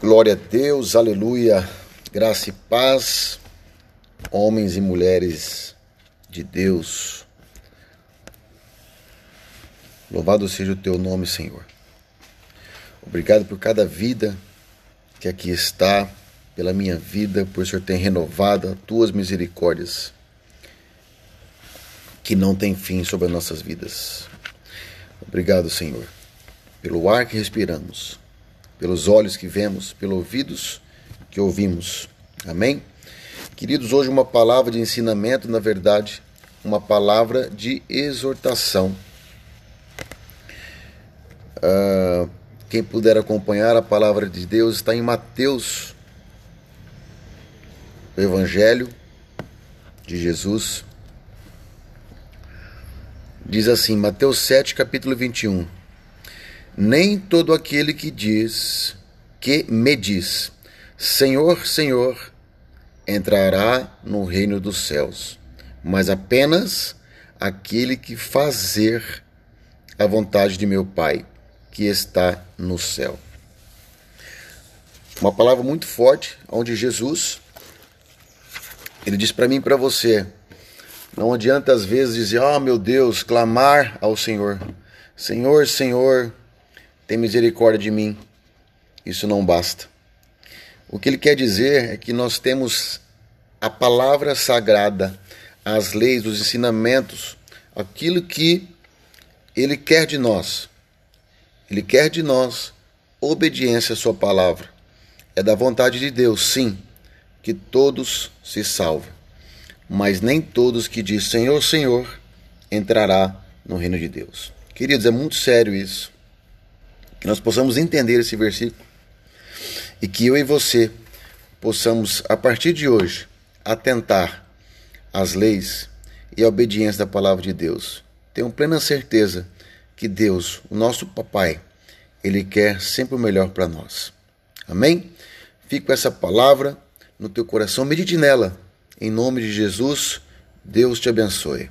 Glória a Deus, aleluia, graça e paz, homens e mulheres de Deus. Louvado seja o teu nome, Senhor. Obrigado por cada vida que aqui está, pela minha vida, por o Senhor ter renovado as tuas misericórdias, que não tem fim sobre as nossas vidas. Obrigado, Senhor, pelo ar que respiramos pelos olhos que vemos, pelos ouvidos que ouvimos. Amém? Queridos, hoje uma palavra de ensinamento, na verdade, uma palavra de exortação. Uh, quem puder acompanhar a palavra de Deus está em Mateus, o Evangelho de Jesus. Diz assim, Mateus 7, capítulo 21. Nem todo aquele que diz, que me diz, Senhor, Senhor, entrará no reino dos céus, mas apenas aquele que fazer a vontade de meu Pai, que está no céu. Uma palavra muito forte, onde Jesus ele diz para mim e para você, não adianta às vezes dizer, oh meu Deus, clamar ao Senhor, Senhor, Senhor, tem misericórdia de mim. Isso não basta. O que ele quer dizer é que nós temos a palavra sagrada, as leis, os ensinamentos, aquilo que ele quer de nós. Ele quer de nós obediência à sua palavra. É da vontade de Deus, sim, que todos se salvem. Mas nem todos que diz Senhor, Senhor entrará no reino de Deus. Queridos, é muito sério isso que nós possamos entender esse versículo e que eu e você possamos, a partir de hoje, atentar às leis e à obediência da palavra de Deus. Tenho plena certeza que Deus, o nosso Papai, Ele quer sempre o melhor para nós. Amém? Fique com essa palavra no teu coração, medite nela. Em nome de Jesus, Deus te abençoe.